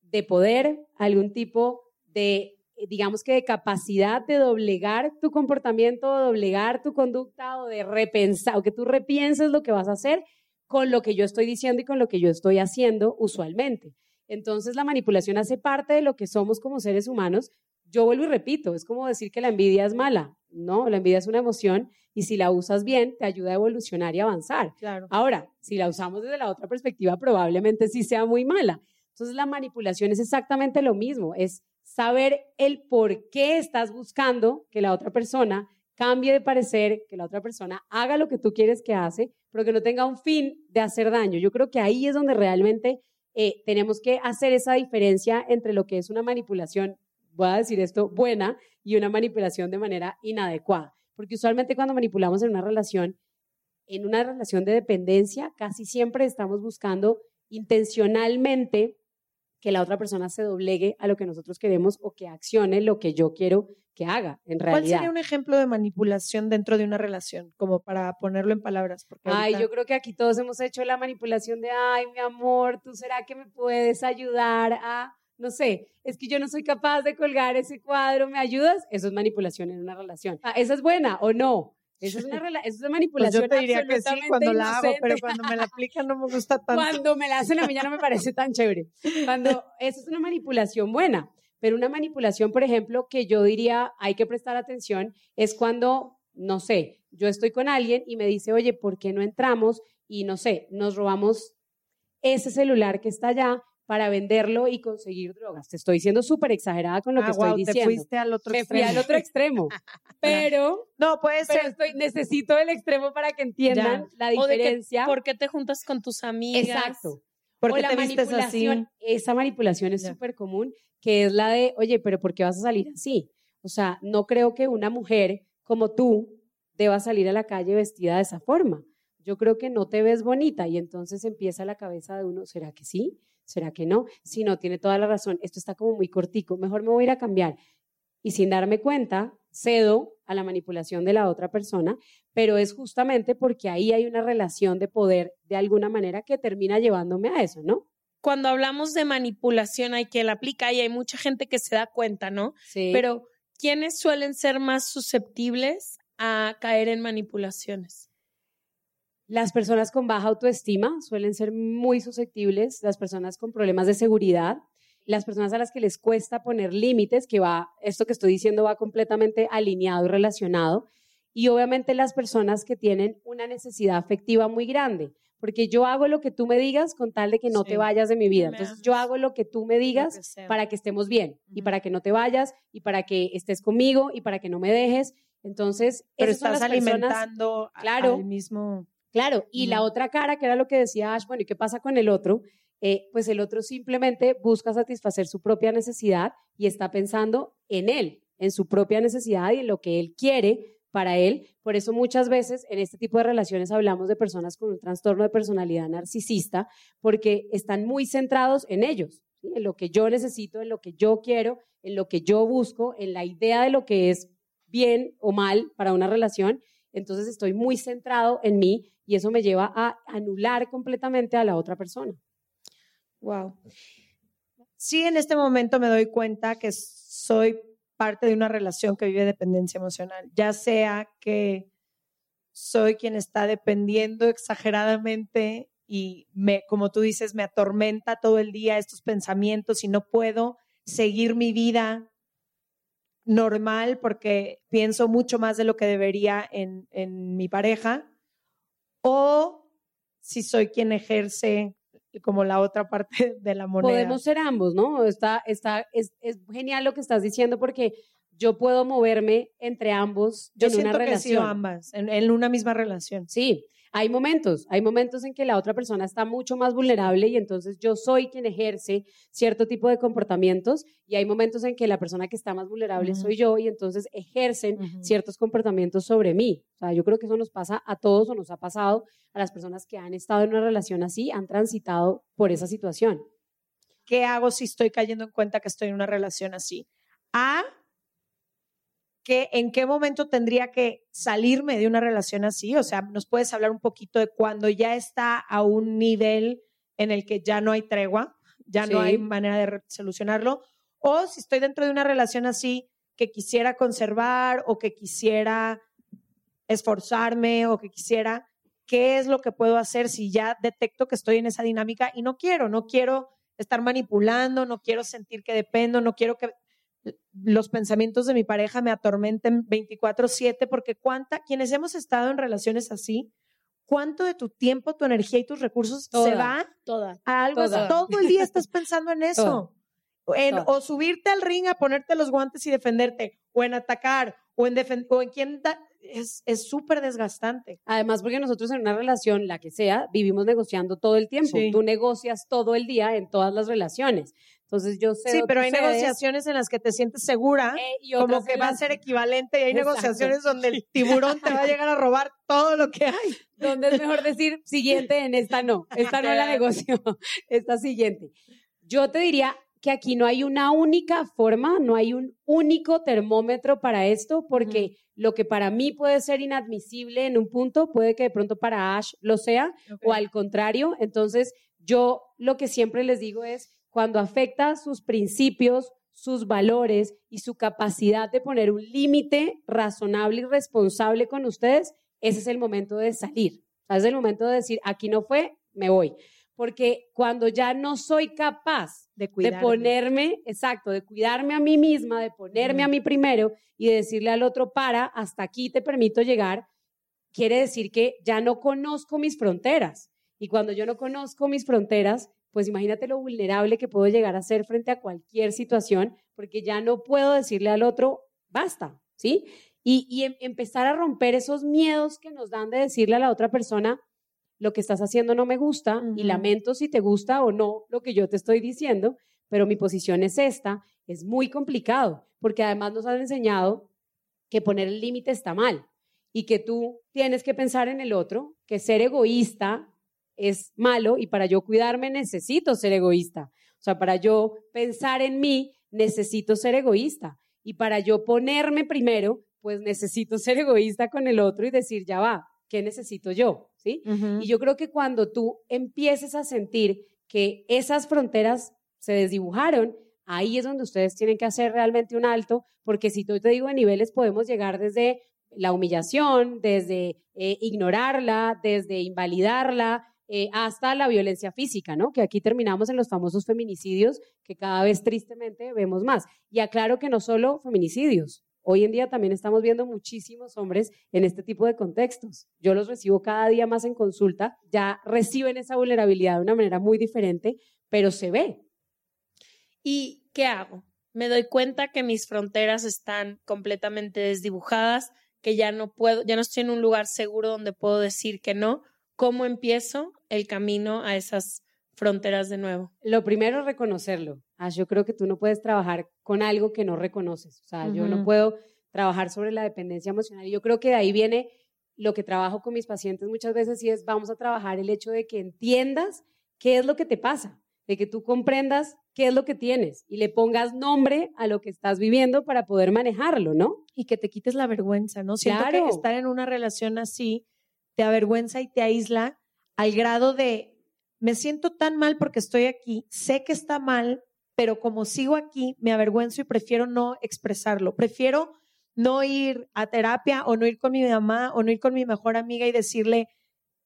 de poder, algún tipo de digamos que de capacidad de doblegar tu comportamiento, doblegar tu conducta o de repensar, o que tú repienses lo que vas a hacer con lo que yo estoy diciendo y con lo que yo estoy haciendo usualmente. Entonces la manipulación hace parte de lo que somos como seres humanos. Yo vuelvo y repito, es como decir que la envidia es mala. No, la envidia es una emoción y si la usas bien te ayuda a evolucionar y avanzar. Claro. Ahora, si la usamos desde la otra perspectiva, probablemente sí sea muy mala. Entonces la manipulación es exactamente lo mismo, es saber el por qué estás buscando que la otra persona cambie de parecer, que la otra persona haga lo que tú quieres que hace, pero que no tenga un fin de hacer daño. Yo creo que ahí es donde realmente eh, tenemos que hacer esa diferencia entre lo que es una manipulación, voy a decir esto, buena y una manipulación de manera inadecuada. Porque usualmente cuando manipulamos en una relación, en una relación de dependencia, casi siempre estamos buscando intencionalmente que la otra persona se doblegue a lo que nosotros queremos o que accione lo que yo quiero que haga, en realidad. ¿Cuál sería un ejemplo de manipulación dentro de una relación? Como para ponerlo en palabras. Porque Ay, ahorita- yo creo que aquí todos hemos hecho la manipulación de, ay, mi amor, ¿tú será que me puedes ayudar a, no sé, es que yo no soy capaz de colgar ese cuadro, ¿me ayudas? Eso es manipulación en una relación. Ah, ¿Esa es buena o no? Eso es una, es una Pues manipulación yo te diría que sí cuando la hago, pero cuando me la aplican no me gusta tanto. Cuando me la hacen a mí ya no me parece tan chévere. Cuando eso es una manipulación buena, pero una manipulación, por ejemplo, que yo diría hay que prestar atención es cuando, no sé, yo estoy con alguien y me dice, oye, ¿por qué no entramos? Y no sé, nos robamos ese celular que está allá para venderlo y conseguir drogas. Te estoy siendo súper exagerada con lo que Ah, estoy guau, te diciendo. fuiste al otro me fui extremo. al otro extremo, pero, No, puede pero ser. estoy, necesito el extremo para que entiendan la O de que, diferencia. ¿por qué te juntas con tus amigas? Exacto. ¿Por o qué la te vistes así? manipulación, esa manipulación es súper común, que es la de, oye, pero ¿por qué vas a salir así? O sea, no creo que una mujer como tú deba salir a la calle vestida de esa forma. Yo creo que no te ves bonita y entonces empieza la cabeza de uno, ¿será que sí? ¿Será que no? Si no, tiene toda la razón, esto está como muy cortico, mejor me voy a ir a cambiar. Y sin darme cuenta, cedo a la manipulación de la otra persona, pero es justamente porque ahí hay una relación de poder de alguna manera que termina llevándome a eso, ¿no? Cuando hablamos de manipulación hay quien la aplica y hay mucha gente que se da cuenta, ¿no? Sí. Pero ¿quiénes suelen ser más susceptibles a caer en manipulaciones? Las personas con baja autoestima suelen ser muy susceptibles, las personas con problemas de seguridad, las personas a las que les cuesta poner límites, que va, esto que estoy diciendo va completamente alineado y relacionado, y obviamente las personas que tienen una necesidad afectiva muy grande, porque yo hago lo que tú me digas con tal de que no Sí. te vayas de mi vida. Entonces yo hago lo que tú me digas que para que estemos bien y para que no te vayas y para que estés conmigo y para que no me dejes. Entonces, Pero estás personas- alimentando Claro. al mismo... Claro, y la otra cara, que era lo que decía Ash, bueno, ¿y qué pasa con el otro? Eh, pues el otro simplemente busca satisfacer su propia necesidad y está pensando en él, en su propia necesidad y en lo que él quiere para él. Por eso muchas veces en este tipo de relaciones hablamos de personas con un trastorno de personalidad narcisista, porque están muy centrados en ellos, ¿sí? en lo que yo necesito, en lo que yo quiero, en lo que yo busco, en la idea de lo que es bien o mal para una relación. Entonces estoy muy centrado en mí y eso me lleva a anular completamente a la otra persona. Wow. Sí, en este momento me doy cuenta que soy parte de una relación que vive dependencia emocional, ya sea que soy quien está dependiendo exageradamente y me, como tú dices, me atormenta todo el día estos pensamientos y no puedo seguir mi vida normal porque pienso mucho más de lo que debería en, en mi pareja, o si soy quien ejerce como la otra parte de la moneda. Podemos ser ambos, ¿no? Está, está, es, es genial lo que estás diciendo porque yo puedo moverme entre ambos Yo en siento una que he sido relación. ambas, en, en una misma relación. Sí, hay momentos, hay momentos en que la otra persona está mucho más vulnerable y entonces yo soy quien ejerce cierto tipo de comportamientos y hay momentos en que la persona que está más vulnerable soy yo y entonces ejercen ciertos comportamientos sobre mí. O sea, yo creo que eso nos pasa a todos o nos ha pasado a las personas que han estado en una relación así, han transitado por esa situación. ¿Qué hago si estoy cayendo en cuenta que estoy en una relación así? A, en qué momento tendría que salirme de una relación así. O sea, nos puedes hablar un poquito de cuando ya está a un nivel en el que ya no hay tregua, ya no hay manera de solucionarlo. O si estoy dentro de una relación así que quisiera conservar o que quisiera esforzarme o que quisiera, ¿qué es lo que puedo hacer si ya detecto que estoy en esa dinámica y no quiero, no quiero estar manipulando, no quiero sentir que dependo, no quiero que los pensamientos de mi pareja me atormenten 24/7, porque cuánta, quienes hemos estado en relaciones así, cuánto de tu tiempo, tu energía y tus recursos se va Toda. a algo? Toda. Todo el día estás pensando en eso. En, o subirte al ring a ponerte los guantes y defenderte, o en atacar, o en, o en quién da- es súper desgastante. Además, porque nosotros en una relación, la que sea, vivimos negociando todo el tiempo. Tú negocias todo el día en todas las relaciones. Entonces yo sé. Sí, pero hay negociaciones en las que te sientes segura, eh, y como que va a ser equivalente, y hay negociaciones donde el tiburón te va a llegar a robar todo lo que hay. Donde es mejor decir siguiente, en esta no, esta no la negocio, esta siguiente. Yo te diría que aquí no hay una única forma, no hay un único termómetro para esto, porque lo que para mí puede ser inadmisible en un punto, puede que de pronto para Ash lo sea, o al contrario. Entonces, yo lo que siempre les digo es, cuando afecta sus principios, sus valores y su capacidad de poner un límite razonable y responsable con ustedes, ese es el momento de salir. es el momento de decir, aquí no fue, me voy. Porque cuando ya no soy capaz de, ponerme, exacto, de cuidarme a mí misma, de ponerme a mí primero y de decirle al otro, para, hasta aquí te permito llegar, quiere decir que ya no conozco mis fronteras. Y cuando yo no conozco mis fronteras, pues imagínate lo vulnerable que puedo llegar a ser frente a cualquier situación, porque ya no puedo decirle al otro, basta, ¿sí? Y, em, empezar a romper esos miedos que nos dan de decirle a la otra persona, lo que estás haciendo no me gusta y lamento si te gusta o no lo que yo te estoy diciendo, pero mi posición es esta, es muy complicado, porque además nos han enseñado que poner el límite está mal y que tú tienes que pensar en el otro, que ser egoísta es malo y para yo cuidarme necesito ser egoísta. O sea, para yo pensar en mí necesito ser egoísta y para yo ponerme primero, pues necesito ser egoísta con el otro y decir, ya va, ¿qué necesito yo? ¿Sí? Y yo creo que cuando tú empieces a sentir que esas fronteras se desdibujaron, ahí es donde ustedes tienen que hacer realmente un alto, porque si tú te digo de niveles, podemos llegar desde la humillación, desde eh, ignorarla, desde invalidarla, eh, hasta la violencia física, ¿no? Que aquí terminamos en los famosos feminicidios que cada vez tristemente vemos más. Y aclaro que no solo feminicidios. Hoy en día también estamos viendo muchísimos hombres en este tipo de contextos. Yo los recibo cada día más en consulta, ya reciben esa vulnerabilidad de una manera muy diferente, pero se ve. ¿Y qué hago? Me doy cuenta que mis fronteras están completamente desdibujadas, que ya no puedo, ya no estoy en un lugar seguro donde puedo decir que no. ¿Cómo empiezo el camino a esas fronteras de nuevo? Lo primero es reconocerlo. Ah, yo creo que tú no puedes trabajar con algo que no reconoces. O sea, yo no puedo trabajar sobre la dependencia emocional. Y yo creo que de ahí viene lo que trabajo con mis pacientes muchas veces y es vamos a trabajar el hecho de que entiendas qué es lo que te pasa, de que tú comprendas qué es lo que tienes y le pongas nombre a lo que estás viviendo para poder manejarlo, ¿no? Y que te quites la vergüenza, ¿no? Siento que estar en una relación así te avergüenza y te aísla al grado de, me siento tan mal porque estoy aquí, sé que está mal, pero como sigo aquí, me avergüenzo y prefiero no expresarlo. Prefiero no ir a terapia o no ir con mi mamá o no ir con mi mejor amiga y decirle,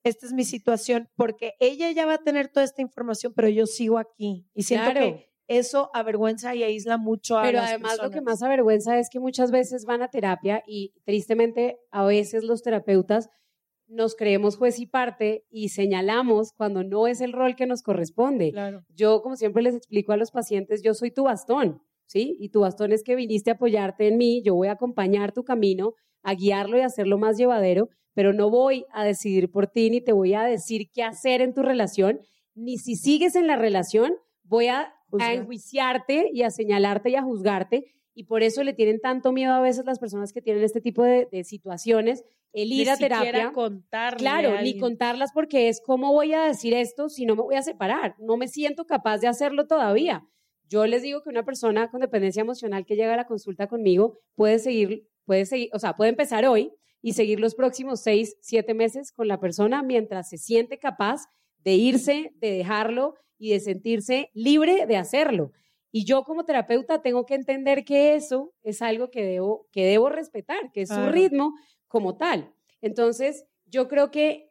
esta es mi situación, porque ella ya va a tener toda esta información, pero yo sigo aquí. Y siento que eso avergüenza y aísla mucho a Pero además lo que más avergüenza es que muchas veces van a terapia y tristemente a veces los terapeutas nos creemos juez y parte y señalamos cuando no es el rol que nos corresponde. Yo, como siempre les explico a los pacientes, yo soy tu bastón, ¿sí? Y tu bastón es que viniste a apoyarte en mí, yo voy a acompañar tu camino, a guiarlo y hacerlo más llevadero, pero no voy a decidir por ti ni te voy a decir qué hacer en tu relación, ni si sigues en la relación, voy a, enjuiciarte y a señalarte y a juzgarte. Y por eso le tienen tanto miedo a veces las personas que tienen este tipo de, de situaciones el ir a terapia. Claro, ni contarlas porque es cómo voy a decir esto si no me voy a separar. No me siento capaz de hacerlo todavía. Yo les digo que una persona con dependencia emocional que llega a la consulta conmigo puede seguir, puede seguir, o sea, puede empezar hoy y seguir los próximos seis, siete meses con la persona mientras se siente capaz de irse, de dejarlo y de sentirse libre de hacerlo. Y yo como terapeuta tengo que entender que eso es algo que debo, que debo respetar, que es su ritmo, como tal. Entonces, yo creo que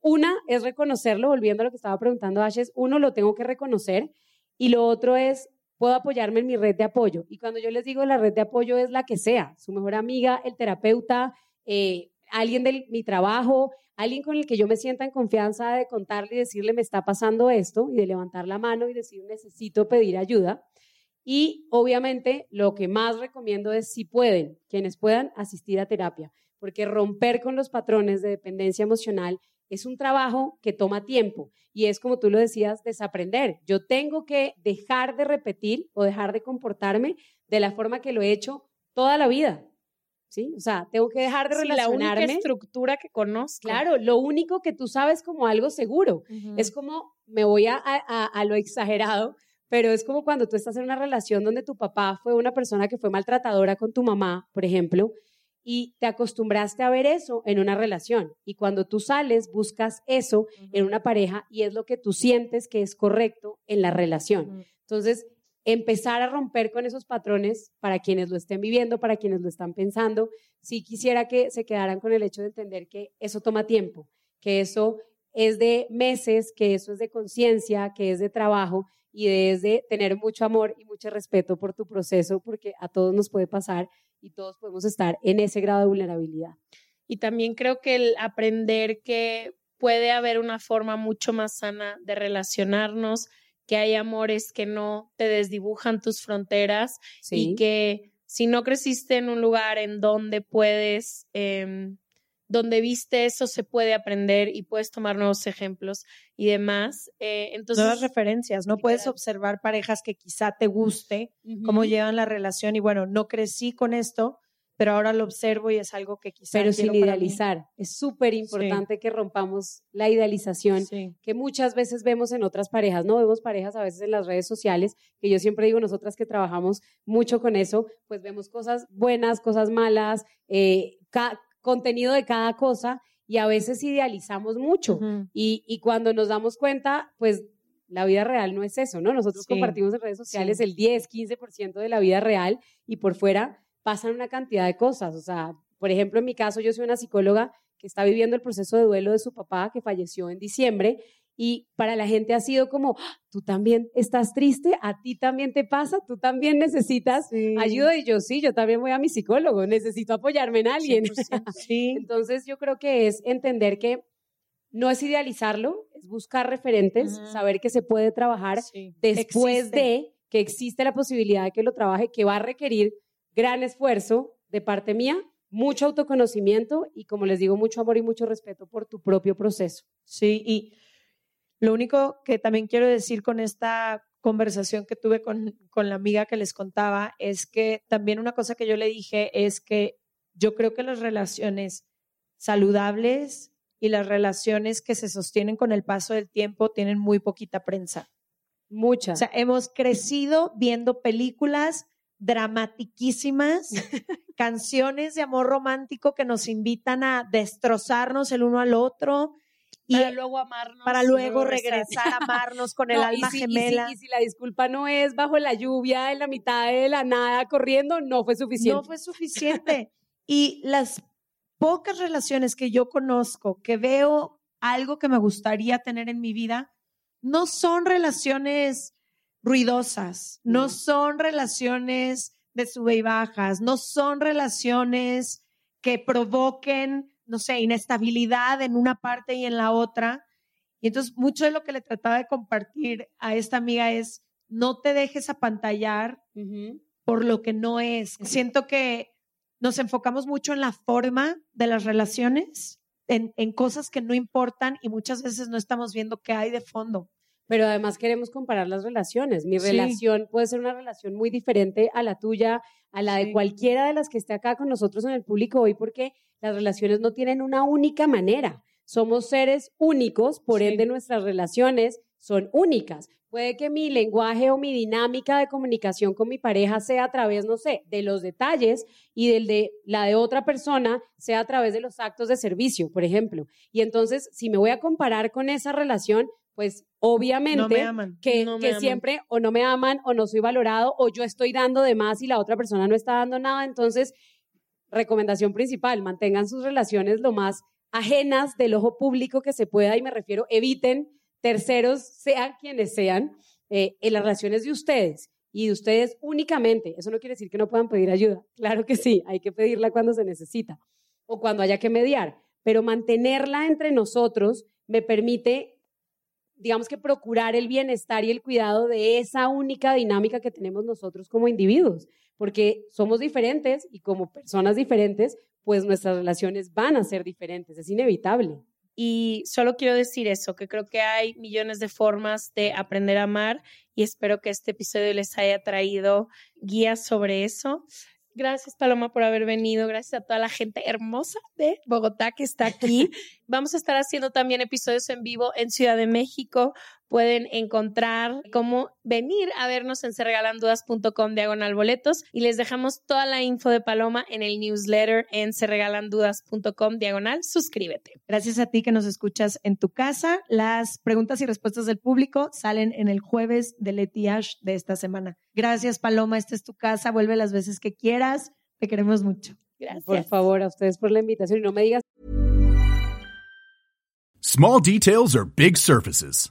una es reconocerlo, volviendo a lo que estaba preguntando Ashes, uno lo tengo que reconocer y lo otro es, puedo apoyarme en mi red de apoyo. Y cuando yo les digo la red de apoyo es la que sea, su mejor amiga, el terapeuta, eh, alguien de mi trabajo, alguien con el que yo me sienta en confianza de contarle y decirle me está pasando esto y de levantar la mano y decir necesito pedir ayuda. Y obviamente lo que más recomiendo es si pueden, quienes puedan asistir a terapia porque romper con los patrones de dependencia emocional es un trabajo que toma tiempo y es como tú lo decías, desaprender. Yo tengo que dejar de repetir o dejar de comportarme de la forma que lo he hecho toda la vida. ¿Sí? O sea, tengo que dejar de relacionarme. La única estructura que conozco. Claro, lo único que tú sabes como algo seguro. Es como, me voy a, a lo exagerado, pero es como cuando tú estás en una relación donde tu papá fue una persona que fue maltratadora con tu mamá, por ejemplo, y te acostumbraste a ver eso en una relación. Y cuando tú sales, buscas eso en una pareja y es lo que tú sientes que es correcto en la relación. Entonces, empezar a romper con esos patrones para quienes lo estén viviendo, para quienes lo están pensando, sí quisiera que se quedaran con el hecho de entender que eso toma tiempo, que eso es de meses, que eso es de conciencia, que es de trabajo y es de tener mucho amor y mucho respeto por tu proceso, porque a todos nos puede pasar y todos podemos estar en ese grado de vulnerabilidad. Y también creo que el aprender que puede haber una forma mucho más sana de relacionarnos, que hay amores que no te desdibujan tus fronteras y que si no creciste en un lugar en donde puedes em, donde viste eso se puede aprender y puedes tomar nuevos ejemplos y demás. Eh, entonces, Nuevas referencias, no puedes observar parejas que quizá te guste, cómo llevan la relación y bueno, no crecí con esto, pero ahora lo observo y es algo que quizá... Pero sin idealizar. Es súper importante que rompamos la idealización que muchas veces vemos en otras parejas, ¿no? Vemos parejas a veces en las redes sociales, que yo siempre digo, nosotras que trabajamos mucho con eso, pues vemos cosas buenas, cosas malas, eh, contenido de cada cosa y a veces idealizamos mucho. y, cuando nos damos cuenta, pues la vida real no es eso, ¿no? Nosotros compartimos en redes sociales el 10, 15% de la vida real y por fuera pasan una cantidad de cosas. O sea, por ejemplo, en mi caso, yo soy una psicóloga que está viviendo el proceso de duelo de su papá que falleció en diciembre y para la gente ha sido como, ah, tú también estás triste, a ti también te pasa, tú también necesitas ayuda. Y yo sí, yo también voy a mi psicólogo, necesito apoyarme en alguien. Sí. Entonces yo creo que es entender que no es idealizarlo, es buscar referentes, saber que se puede trabajar después de que existe la posibilidad de que lo trabaje, que va a requerir gran esfuerzo de parte mía, mucho autoconocimiento y, como les digo, mucho amor y mucho respeto por tu propio proceso. Sí, y lo único que también quiero decir con esta conversación que tuve con, la amiga que les contaba es que también una cosa que yo le dije es que yo creo que las relaciones saludables y las relaciones que se sostienen con el paso del tiempo tienen muy poquita prensa. Mucha. O sea, hemos crecido viendo películas dramatiquísimas, canciones de amor romántico que nos invitan a destrozarnos el uno al otro, para luego amarnos. Para luego regresar a amarnos con el alma gemela. Y si, la disculpa no es bajo la lluvia, en la mitad de la nada, corriendo, no fue suficiente. No fue suficiente. y las pocas relaciones que yo conozco, que veo algo que me gustaría tener en mi vida, no son relaciones ruidosas, no son relaciones de sube y bajas, no son relaciones que provoquen no sé, inestabilidad en una parte y en la otra. Y entonces mucho de lo que le trataba de compartir a esta amiga es, no te dejes apantallar por lo que no es. Siento que nos enfocamos mucho en la forma de las relaciones, en, en cosas que no importan y muchas veces no estamos viendo qué hay de fondo pero además queremos comparar las relaciones. Mi relación puede ser una relación muy diferente a la tuya, a la de cualquiera de las que esté acá con nosotros en el público hoy, porque las relaciones no tienen una única manera. Somos seres únicos, por ende nuestras relaciones son únicas. Puede que mi lenguaje o mi dinámica de comunicación con mi pareja sea a través, no sé, de los detalles y del de la de otra persona sea a través de los actos de servicio, por ejemplo. Y entonces, si me voy a comparar con esa relación, pues obviamente que, siempre o no me aman o no soy valorado o yo estoy dando de más y la otra persona no está dando nada. Entonces, recomendación principal, mantengan sus relaciones lo más ajenas del ojo público que se pueda y me refiero, eviten terceros, sean quienes sean, eh, en las relaciones de ustedes y de ustedes únicamente. Eso no quiere decir que no puedan pedir ayuda. Claro que sí, hay que pedirla cuando se necesita o cuando haya que mediar, pero mantenerla entre nosotros me permite digamos que procurar el bienestar y el cuidado de esa única dinámica que tenemos nosotros como individuos, porque somos diferentes y como personas diferentes pues nuestras relaciones van a ser diferentes, es inevitable. Y solo quiero decir eso, que creo que hay millones de formas de aprender a amar y espero que este episodio les haya traído guías sobre eso. Gracias, Paloma, por haber venido. Gracias a toda la gente hermosa de Bogotá que está aquí. Vamos a estar haciendo también episodios en vivo en Ciudad de México. Pueden encontrar cómo venir a vernos en serregalandudas.com diagonal boletos y les dejamos toda la info de Paloma en el newsletter en serregalandudas.com diagonal suscríbete. Gracias a ti que nos escuchas en tu casa. Las preguntas y respuestas del público salen en el jueves de Leti Ash de esta semana. Gracias, Paloma. Esta es tu casa. Vuelve las veces que quieras. Te queremos mucho. Gracias. Por favor, a ustedes por la invitación y no me digas Small details are big surfaces.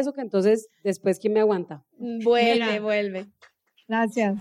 Eso que entonces después quién me aguanta. Vuelve, vuelve. Gracias.